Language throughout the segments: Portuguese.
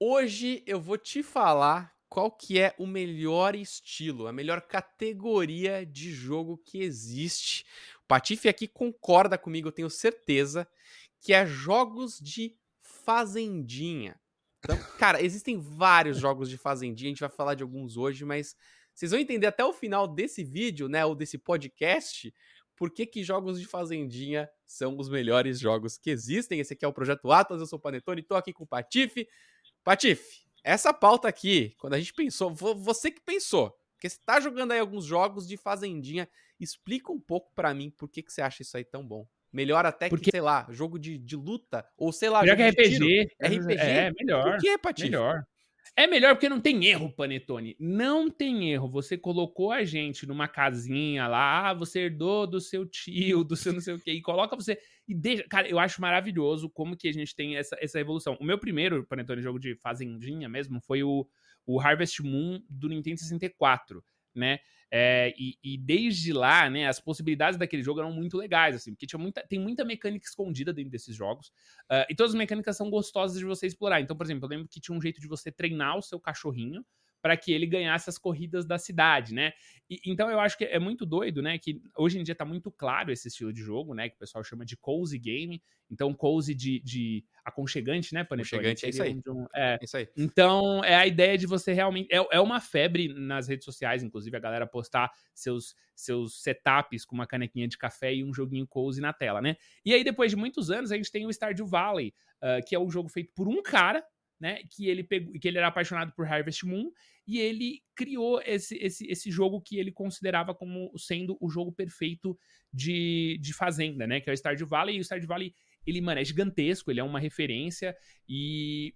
Hoje eu vou te falar qual que é o melhor estilo, a melhor categoria de jogo que existe. O Patife aqui concorda comigo, eu tenho certeza, que é jogos de fazendinha. Então, cara, existem vários jogos de fazendinha, a gente vai falar de alguns hoje, mas vocês vão entender até o final desse vídeo, né, ou desse podcast, por que, que jogos de fazendinha são os melhores jogos que existem. Esse aqui é o Projeto Atlas, eu sou o Panetone, tô aqui com o Patife. Patife, essa pauta aqui, quando a gente pensou, você que pensou, porque você tá jogando aí alguns jogos de fazendinha, explica um pouco para mim por que, que você acha isso aí tão bom. Melhor até porque... que, sei lá, jogo de, de luta, ou sei lá, melhor que RPG. RPG. É, melhor. Por que, Patife? Melhor. É melhor porque não tem erro, Panetone. Não tem erro. Você colocou a gente numa casinha lá, ah, você herdou do seu tio, do seu não sei o quê, e coloca você. E deixa. Cara, eu acho maravilhoso como que a gente tem essa, essa evolução. O meu primeiro, Panetone, jogo de fazendinha mesmo, foi o, o Harvest Moon do Nintendo 64 né? É, e, e, desde lá, né, as possibilidades daquele jogo eram muito legais, assim, porque tinha muita, tem muita mecânica escondida dentro desses jogos. Uh, e todas as mecânicas são gostosas de você explorar. Então, por exemplo, eu lembro que tinha um jeito de você treinar o seu cachorrinho para que ele ganhasse as corridas da cidade, né? E, então eu acho que é muito doido, né? Que hoje em dia tá muito claro esse estilo de jogo, né? Que o pessoal chama de cozy game. Então, cozy de, de aconchegante, né, Panetone? Aconchegante, é isso aí. Um, é, isso aí. Então, é a ideia de você realmente... É, é uma febre nas redes sociais, inclusive, a galera postar seus, seus setups com uma canequinha de café e um joguinho cozy na tela, né? E aí, depois de muitos anos, a gente tem o Stardew Valley, uh, que é um jogo feito por um cara, né? Que ele pegou, que ele era apaixonado por Harvest Moon e ele criou esse, esse, esse jogo que ele considerava como sendo o jogo perfeito de, de fazenda, né? Que é o Stardew Valley. E o Stardew Valley, ele, mano, é gigantesco, ele é uma referência e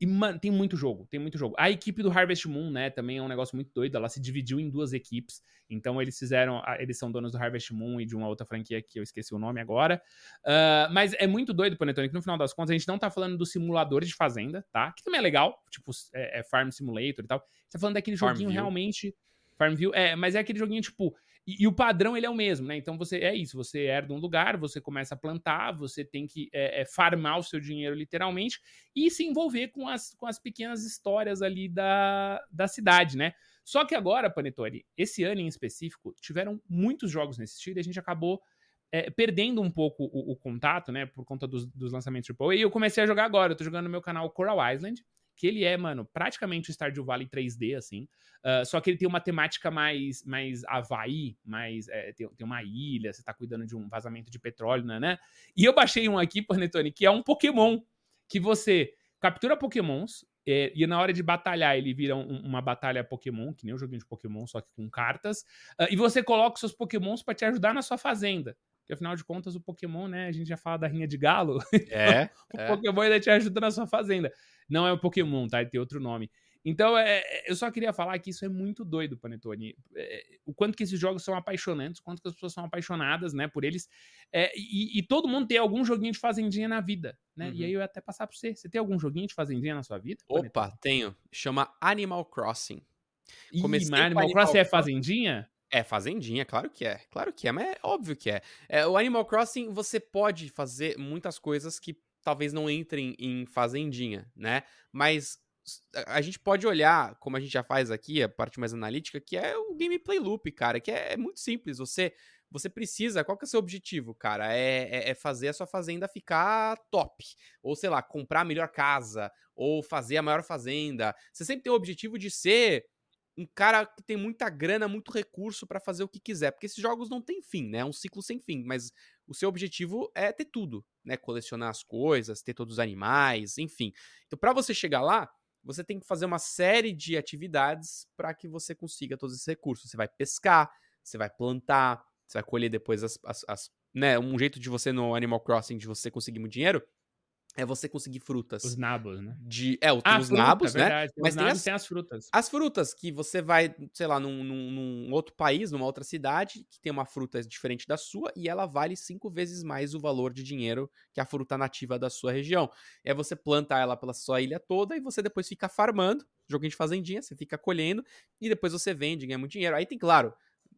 e, mano, tem muito jogo, tem muito jogo. A equipe do Harvest Moon, né, também é um negócio muito doido. Ela se dividiu em duas equipes. Então, eles fizeram. Eles são donos do Harvest Moon e de uma outra franquia que eu esqueci o nome agora. Uh, mas é muito doido, Panetone, que no final das contas a gente não tá falando do simulador de fazenda, tá? Que também é legal, tipo, é, é Farm Simulator e tal. A gente tá falando daquele joguinho realmente. Farmville, é, mas é aquele joguinho tipo. E, e, o padrão ele é o mesmo, né? Então você é isso, você herda um lugar, você começa a plantar, você tem que é, é, farmar o seu dinheiro literalmente e se envolver com as, com as pequenas histórias ali da, da cidade, né? Só que agora, Panetone, esse ano em específico, tiveram muitos jogos nesse estilo e a gente acabou é, perdendo um pouco o, o, contato, né? Por conta dos, dos lançamentos AAA. E eu comecei a jogar agora, eu tô jogando no meu canal Coral Island que ele é, mano, praticamente o Stardew Valley 3D, assim. Uh, só que ele tem uma temática mais, mais Havaí, mais. É, tem, tem uma ilha, você tá cuidando de um vazamento de petróleo, né? né? E eu baixei um aqui, Panetone, que é um Pokémon. Que você captura Pokémons, é, e na hora de batalhar, ele vira um, uma batalha Pokémon, que nem um joguinho de Pokémon, só que com cartas. Uh, e você coloca os seus Pokémons para te ajudar na sua fazenda. Porque afinal de contas, o Pokémon, né? A gente já fala da rinha de galo. É. o é. Pokémon ainda te ajuda na sua fazenda. Não é o Pokémon, tá? Ele tem outro nome. Então, é, é, eu só queria falar que isso é muito doido, Panetone. É, o quanto que esses jogos são apaixonantes, o quanto que as pessoas são apaixonadas, né, por eles. É, e, e, todo mundo tem algum joguinho de fazendinha na vida, né? Uhum. E aí eu ia até passar pra você. Você tem algum joguinho de fazendinha na sua vida? Opa, Panetone? tenho. Chama Animal Crossing. Ih, mas Animal Crossing é fazendinha? É fazendinha, claro que é, claro que é, mas é óbvio que é. é. O Animal Crossing você pode fazer muitas coisas que talvez não entrem em fazendinha, né? Mas a gente pode olhar, como a gente já faz aqui, a parte mais analítica, que é o gameplay loop, cara, que é, é muito simples. Você você precisa, qual que é o seu objetivo, cara? É, é, é, fazer a sua fazenda ficar top. Ou, sei lá, comprar a melhor casa, ou fazer a maior fazenda. Você sempre tem o objetivo de ser um cara que tem muita grana, muito recurso para fazer o que quiser, porque esses jogos não têm fim, né? É um ciclo sem fim, mas o seu objetivo é ter tudo, né? Colecionar as coisas, ter todos os animais, enfim. Então, para você chegar lá, você tem que fazer uma série de atividades para que você consiga todos esses recursos. Você vai pescar, você vai plantar, você vai colher depois as, as, as né? Um jeito de você no Animal Crossing de você conseguir muito dinheiro é você conseguir frutas. Os nabos, né? De, é, ah, os fruta, nabos, né? Verdade, Mas tem as, tem as, frutas. As frutas que você vai, sei lá, num, num, num, outro país, numa outra cidade, que tem uma fruta diferente da sua e ela vale cinco vezes mais o valor de dinheiro que a fruta nativa da sua região. É você planta ela pela sua ilha toda e você depois fica farmando, joguinho de fazendinha, você fica colhendo e depois você vende, ganha muito dinheiro. Aí tem, claro,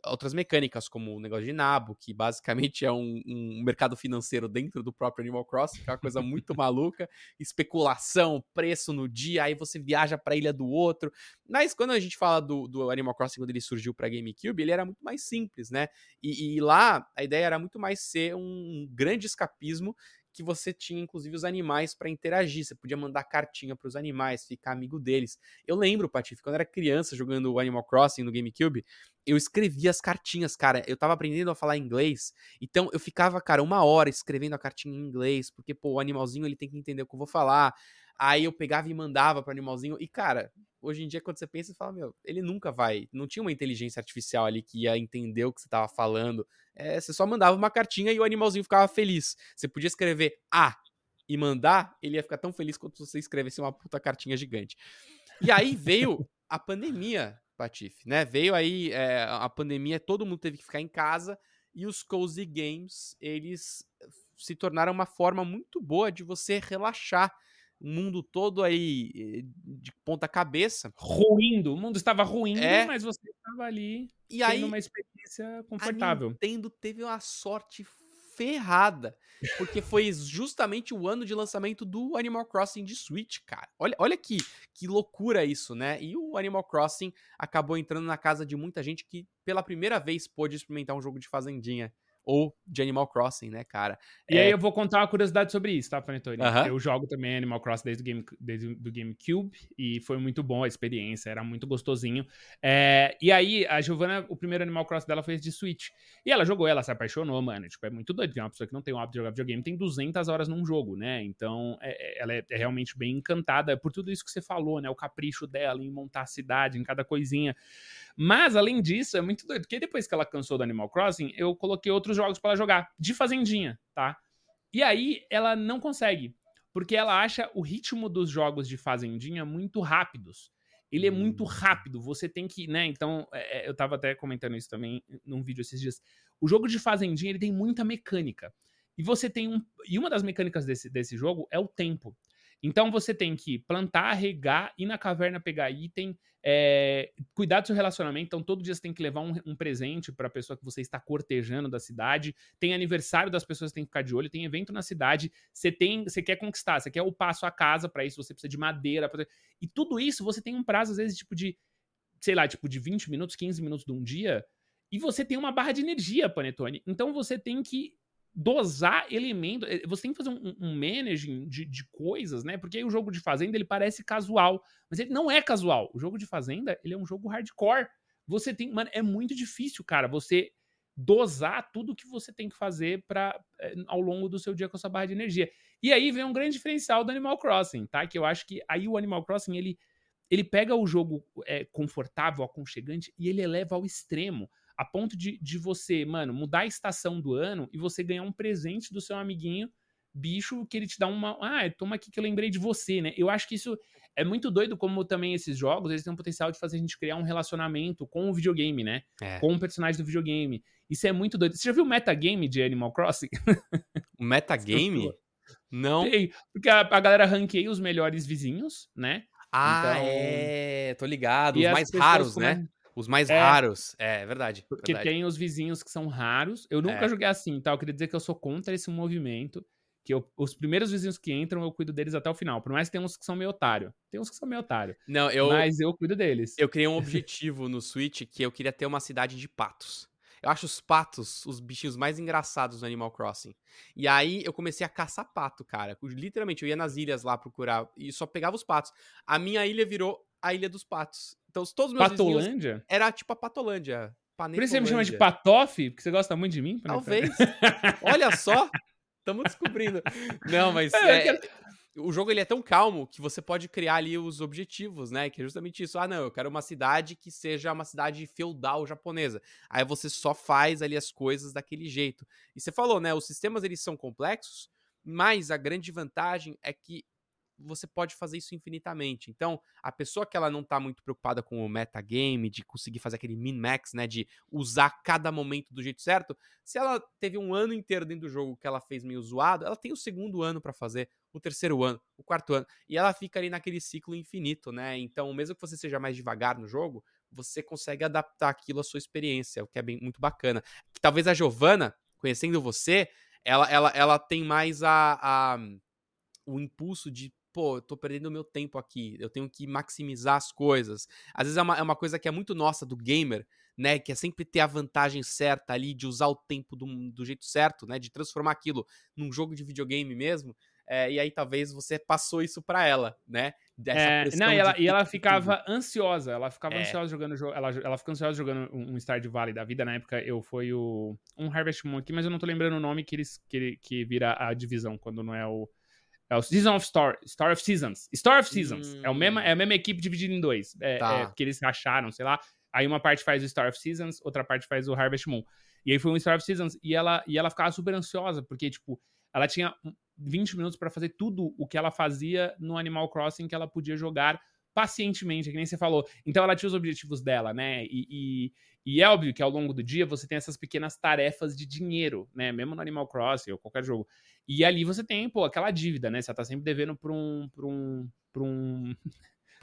outras mecânicas, como o negócio de nabo, que basicamente é um, um mercado financeiro dentro do próprio Animal Crossing, que é uma coisa muito maluca, especulação, preço no dia, aí você viaja para a ilha do outro. Mas quando a gente fala do, do Animal Crossing, quando ele surgiu para GameCube, ele era muito mais simples, né? E, e lá a ideia era muito mais ser um grande escapismo que você tinha inclusive os animais para interagir. Você podia mandar cartinha para os animais, ficar amigo deles. Eu lembro, Patife, quando eu era criança jogando o Animal Crossing no GameCube, eu escrevia as cartinhas, cara. Eu tava aprendendo a falar inglês, então eu ficava, cara, uma hora escrevendo a cartinha em inglês, porque, pô, o animalzinho ele tem que entender o que eu vou falar. Aí eu pegava e mandava pro animalzinho. E, cara, hoje em dia, quando você pensa, você fala, meu, ele nunca vai. Não tinha uma inteligência artificial ali que ia entender o que você tava falando. É, você só mandava uma cartinha e o animalzinho ficava feliz. Você podia escrever A e mandar, ele ia ficar tão feliz quanto você escrevesse uma puta cartinha gigante. E aí veio a pandemia, Patife, né? Veio aí é, a pandemia, todo mundo teve que ficar em casa e os cozy games, eles se tornaram uma forma muito boa de você relaxar o mundo todo aí eh, de ponta cabeça. Ruindo, o mundo estava ruindo, é. mas você estava ali e tendo aí, uma experiência confortável. A Nintendo teve uma sorte ferrada, porque foi justamente o ano de lançamento do Animal Crossing de Switch, cara. Olha, olha que, que loucura isso, né? E o Animal Crossing acabou entrando na casa de muita gente que pela primeira vez pôde experimentar um jogo de fazendinha ou de Animal Crossing, né, cara? E é... aí eu vou contar uma curiosidade sobre isso, tá, Panetone? Eu jogo também Animal Crossing desde o, Game, desde o GameCube e foi muito bom a experiência, era muito gostosinho. É... E aí, a Giovanna, o primeiro Animal Crossing dela foi de Switch. E ela jogou, ela se apaixonou, mano. Tipo, é muito doido. Tem uma pessoa que não tem o hábito de jogar videogame, tem 200 horas num jogo, né? Então, é, é, ela é, é realmente bem encantada por tudo isso que você falou, né? O capricho dela em montar a cidade, em cada coisinha. Mas, além disso, é muito doido, porque depois que ela cansou do Animal Crossing, eu coloquei outros jogos para ela jogar, de fazendinha, tá? E aí, ela não consegue, porque ela acha o ritmo dos jogos de fazendinha muito rápidos. Ele é muito hum. rápido, você tem que, né? Então, é, é, eu tava até comentando isso também num vídeo esses dias. O jogo de fazendinha, ele tem muita mecânica. E você tem um. E uma das mecânicas desse, desse jogo é o tempo. Então você tem que plantar, regar, ir na caverna pegar item, é, cuidar do seu relacionamento. Então todo dia você tem que levar um, um presente para a pessoa que você está cortejando da cidade. Tem aniversário das pessoas tem que ficar de olho. Tem evento na cidade. Você tem, você quer conquistar, você quer upar a sua casa. Para isso você precisa de madeira. Pra... E tudo isso você tem um prazo às vezes tipo de, sei lá, tipo de 20 minutos, 15 minutos de um dia. E você tem uma barra de energia, Panetone. Então você tem que dosar elementos. Eh, você tem que fazer um, um managing de, de, coisas, né? Porque o jogo de Fazenda ele parece casual, mas ele não é casual. O jogo de Fazenda ele é um jogo hardcore. Você tem, mano, é muito difícil, cara. Você dosar tudo que você tem que fazer para eh, ao longo do seu dia com a sua barra de energia. E aí vem um grande diferencial do Animal Crossing, tá? Que eu acho que aí o Animal Crossing ele ele pega o jogo é, confortável, aconchegante e ele eleva ao extremo a ponto de, de você, mano, mudar a estação do ano e você ganhar um presente do seu amiguinho bicho que ele te dá uma. Ah, toma aqui que eu lembrei de você, né? Eu acho que isso é muito doido, como também esses jogos, eles têm o potencial de fazer a gente criar um relacionamento com o videogame, né? É. Com o personagem do videogame. Isso é muito doido. Você já viu o metagame de Animal Crossing? O metagame? Não. Tem, porque a, a galera ranqueia os melhores vizinhos, né? Ah, então... é. Tô ligado. Os mais raros, né? Os mais é, raros. É, é verdade. Porque verdade. tem os vizinhos que são raros. Eu nunca é. joguei assim, tá? Eu queria dizer que eu sou contra esse movimento. Que eu, os primeiros vizinhos que entram, eu cuido deles até o final. Por mais que tem uns que são meio otário. Tem uns que são meio otário. Não, eu. Mas eu cuido deles. Eu criei um objetivo no Switch que eu queria ter uma cidade de patos. Eu acho os patos os bichinhos mais engraçados no Animal Crossing. E aí eu comecei a caçar pato, cara. Literalmente, eu ia nas ilhas lá procurar e só pegava os patos. A minha ilha virou a Ilha dos Patos. Então, todos os meus Patolândia? Era tipo a Patolândia. Por isso você me chama de Patof? Porque você gosta muito de mim? Talvez. Olha só. Estamos descobrindo. Não, mas é, é, o jogo ele é tão calmo que você pode criar ali os objetivos, né? Que é justamente isso. Ah, não, eu quero uma cidade que seja uma cidade feudal japonesa. Aí você só faz ali as coisas daquele jeito. E você falou, né? Os sistemas eles são complexos, mas a grande vantagem é que você pode fazer isso infinitamente. Então, a pessoa que ela não tá muito preocupada com o metagame, de conseguir fazer aquele min-max, né, de usar cada momento do jeito certo, se ela teve um ano inteiro dentro do jogo que ela fez meio zoado, ela tem o segundo ano para fazer, o terceiro ano, o quarto ano, e ela fica ali naquele ciclo infinito, né? Então, mesmo que você seja mais devagar no jogo, você consegue adaptar aquilo à sua experiência, o que é bem, muito bacana. Talvez a Giovana, conhecendo você, ela, ela, ela tem mais a, a o impulso de pô, eu tô perdendo meu tempo aqui, eu tenho que maximizar as coisas. Às vezes é uma, é uma coisa que é muito nossa do gamer, né? Que é sempre ter a vantagem certa ali, de usar o tempo do, do jeito certo, né? De transformar aquilo num jogo de videogame mesmo. É, e aí talvez você passou isso para ela, né? É, não, e ela, e ela ficava tudo. ansiosa, ela ficava é. ansiosa jogando jogo, ela, ela fica ansiosa jogando um, um Stardew Valley da vida, na época eu fui o um Harvest Moon aqui, mas eu não tô lembrando o nome que eles que, que vira a divisão quando não é o é o Season of Store, Store of Seasons. Store of Seasons. Hum. É, o mesma, é a mesma equipe dividida em dois. É, tá. é, que eles racharam, sei lá. Aí uma parte faz o Store of Seasons, outra parte faz o Harvest Moon. E aí foi um Store of Seasons e ela, e ela ficava super ansiosa, porque, tipo, ela tinha 20 minutos para fazer tudo o que ela fazia no Animal Crossing que ela podia jogar pacientemente, que nem você falou. Então ela tinha os objetivos dela, né? E, e, e, é óbvio que ao longo do dia você tem essas pequenas tarefas de dinheiro, né? Mesmo no Animal Crossing ou qualquer jogo. E ali você tem, pô, aquela dívida, né? Você tá sempre devendo pra um. Pra um, pra um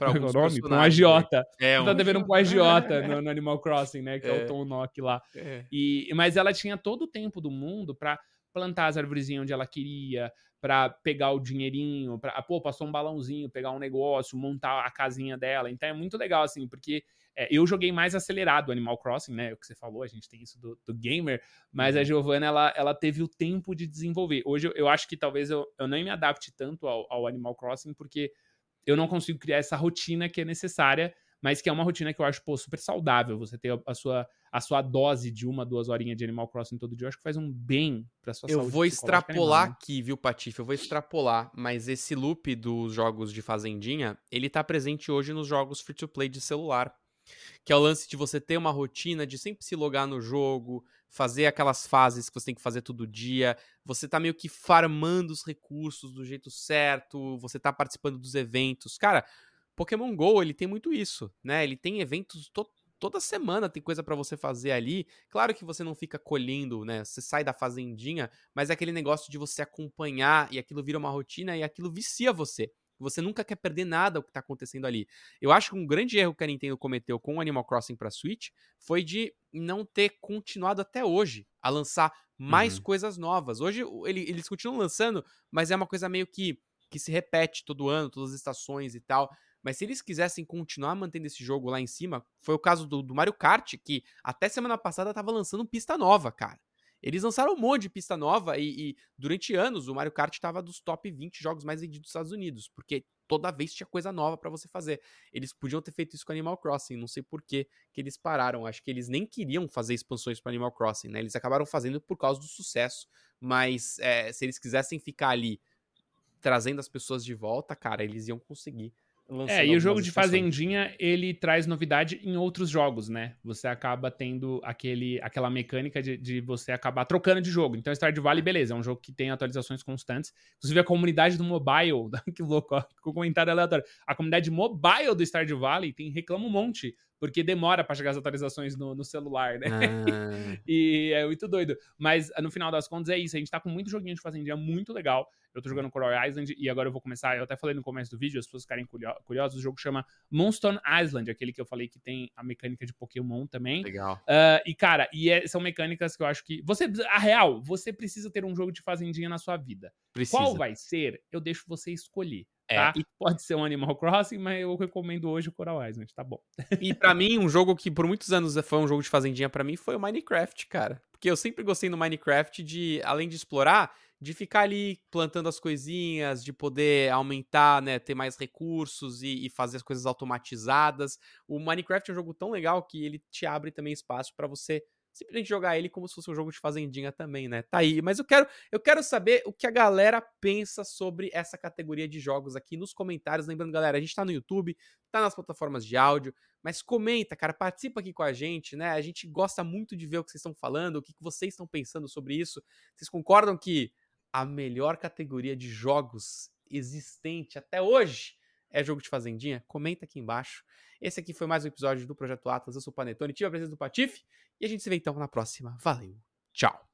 alguns nome? Pra um agiota. Né? É, um... Tá devendo um agiota no, no, Animal Crossing, né? Que é, é o Tom Nock lá. É. E, mas ela tinha todo o tempo do mundo para plantar as árvorezinhas onde ela queria, para pegar o dinheirinho, para pô, passou um balãozinho, pegar um negócio, montar a casinha dela. Então é muito legal, assim, porque é, eu joguei mais acelerado Animal Crossing, né? O que você falou, a gente tem isso do, do gamer, mas a uhum. Giovanna, ela, ela teve o tempo de desenvolver. Hoje eu, eu acho que talvez eu, eu nem me adapte tanto ao, ao Animal Crossing, porque eu não consigo criar essa rotina que é necessária mas que é uma rotina que eu acho, pô, super saudável. Você ter a, sua, a sua dose de uma, duas horinhas de Animal Crossing todo dia, eu acho que faz um bem pra sua eu saúde. Eu vou extrapolar animal, aqui, viu, Patife? Eu vou extrapolar, mas esse loop dos jogos de Fazendinha, ele tá presente hoje nos jogos free-to-play de celular. Que é o lance de você ter uma rotina de sempre se logar no jogo, fazer aquelas fases que você tem que fazer todo dia, você tá meio que farmando os recursos do jeito certo, você tá participando dos eventos. Cara, Pokémon Go, ele tem muito isso, né? Ele tem eventos to toda semana tem coisa para você fazer ali. Claro que você não fica colhendo, né? Você sai da fazendinha, mas é aquele negócio de você acompanhar e aquilo vira uma rotina e aquilo vicia você. Você nunca quer perder nada o que tá acontecendo ali. Eu acho que um grande erro que a Nintendo cometeu com o Animal Crossing para Switch foi de não ter continuado até hoje a lançar mais uhum. coisas novas. Hoje ele, eles continuam lançando, mas é uma coisa meio que que se repete todo ano, todas as estações e tal. Mas se eles quisessem continuar mantendo esse jogo lá em cima, foi o caso do, do Mario Kart, que até semana passada tava lançando pista nova, cara. Eles lançaram um monte de pista nova e, e durante anos o Mario Kart estava dos top 20 jogos mais vendidos dos Estados Unidos, porque toda vez tinha coisa nova para você fazer. Eles podiam ter feito isso com Animal Crossing, não sei por que que eles pararam. Acho que eles nem queriam fazer expansões para Animal Crossing, né? Eles acabaram fazendo por causa do sucesso, mas é, se eles quisessem ficar ali trazendo as pessoas de volta, cara, eles iam conseguir. É, e o jogo de Fazendinha, ele traz novidade em outros jogos, né? Você acaba tendo aquele, aquela mecânica de, de você acabar trocando de jogo. Então, Stardew Valley, beleza, é um jogo que tem atualizações constantes. Inclusive, a comunidade do mobile, que louco, ó, com comentário aleatório. A comunidade mobile do Stardew Valley tem, reclama um monte porque demora para chegar as atualizações no, no celular, né? Ah. e é muito doido. Mas no final das contas é isso. A gente tá com muito joguinho de fazendinha muito legal. Eu tô jogando Coral Island e agora eu vou começar. Eu até falei no começo do vídeo, as pessoas ficarem curiosas. O jogo chama Moonstone Island, aquele que eu falei que tem a mecânica de Pokémon também. Legal. Uh, e, cara, e é, são mecânicas que eu acho que. Você, a real, você precisa ter um jogo de fazendinha na sua vida. Precisa. Qual vai ser? Eu deixo você escolher. É, tá? E pode ser um Animal Crossing, mas eu recomendo hoje o Coral Island, tá bom. E para mim, um jogo que por muitos anos foi um jogo de fazendinha para mim foi o Minecraft, cara. Porque eu sempre gostei no Minecraft de, além de explorar, de ficar ali plantando as coisinhas, de poder aumentar, né, ter mais recursos e, e, fazer as coisas automatizadas. O Minecraft é um jogo tão legal que ele te abre também espaço para você simplesmente jogar ele como se fosse um jogo de fazendinha também, né? Tá aí. Mas eu quero, eu quero saber o que a galera pensa sobre essa categoria de jogos aqui nos comentários. Lembrando, galera, a gente tá no YouTube, tá nas plataformas de áudio, mas comenta, cara, participa aqui com a gente, né? A gente gosta muito de ver o que vocês estão falando, o que vocês estão pensando sobre isso. Vocês concordam que a melhor categoria de jogos existente até hoje é jogo de fazendinha? Comenta aqui embaixo. Esse aqui foi mais um episódio do Projeto Atlas. Eu sou o Panetone, tive a presença do Patife e a gente se vê então na próxima. Valeu, tchau!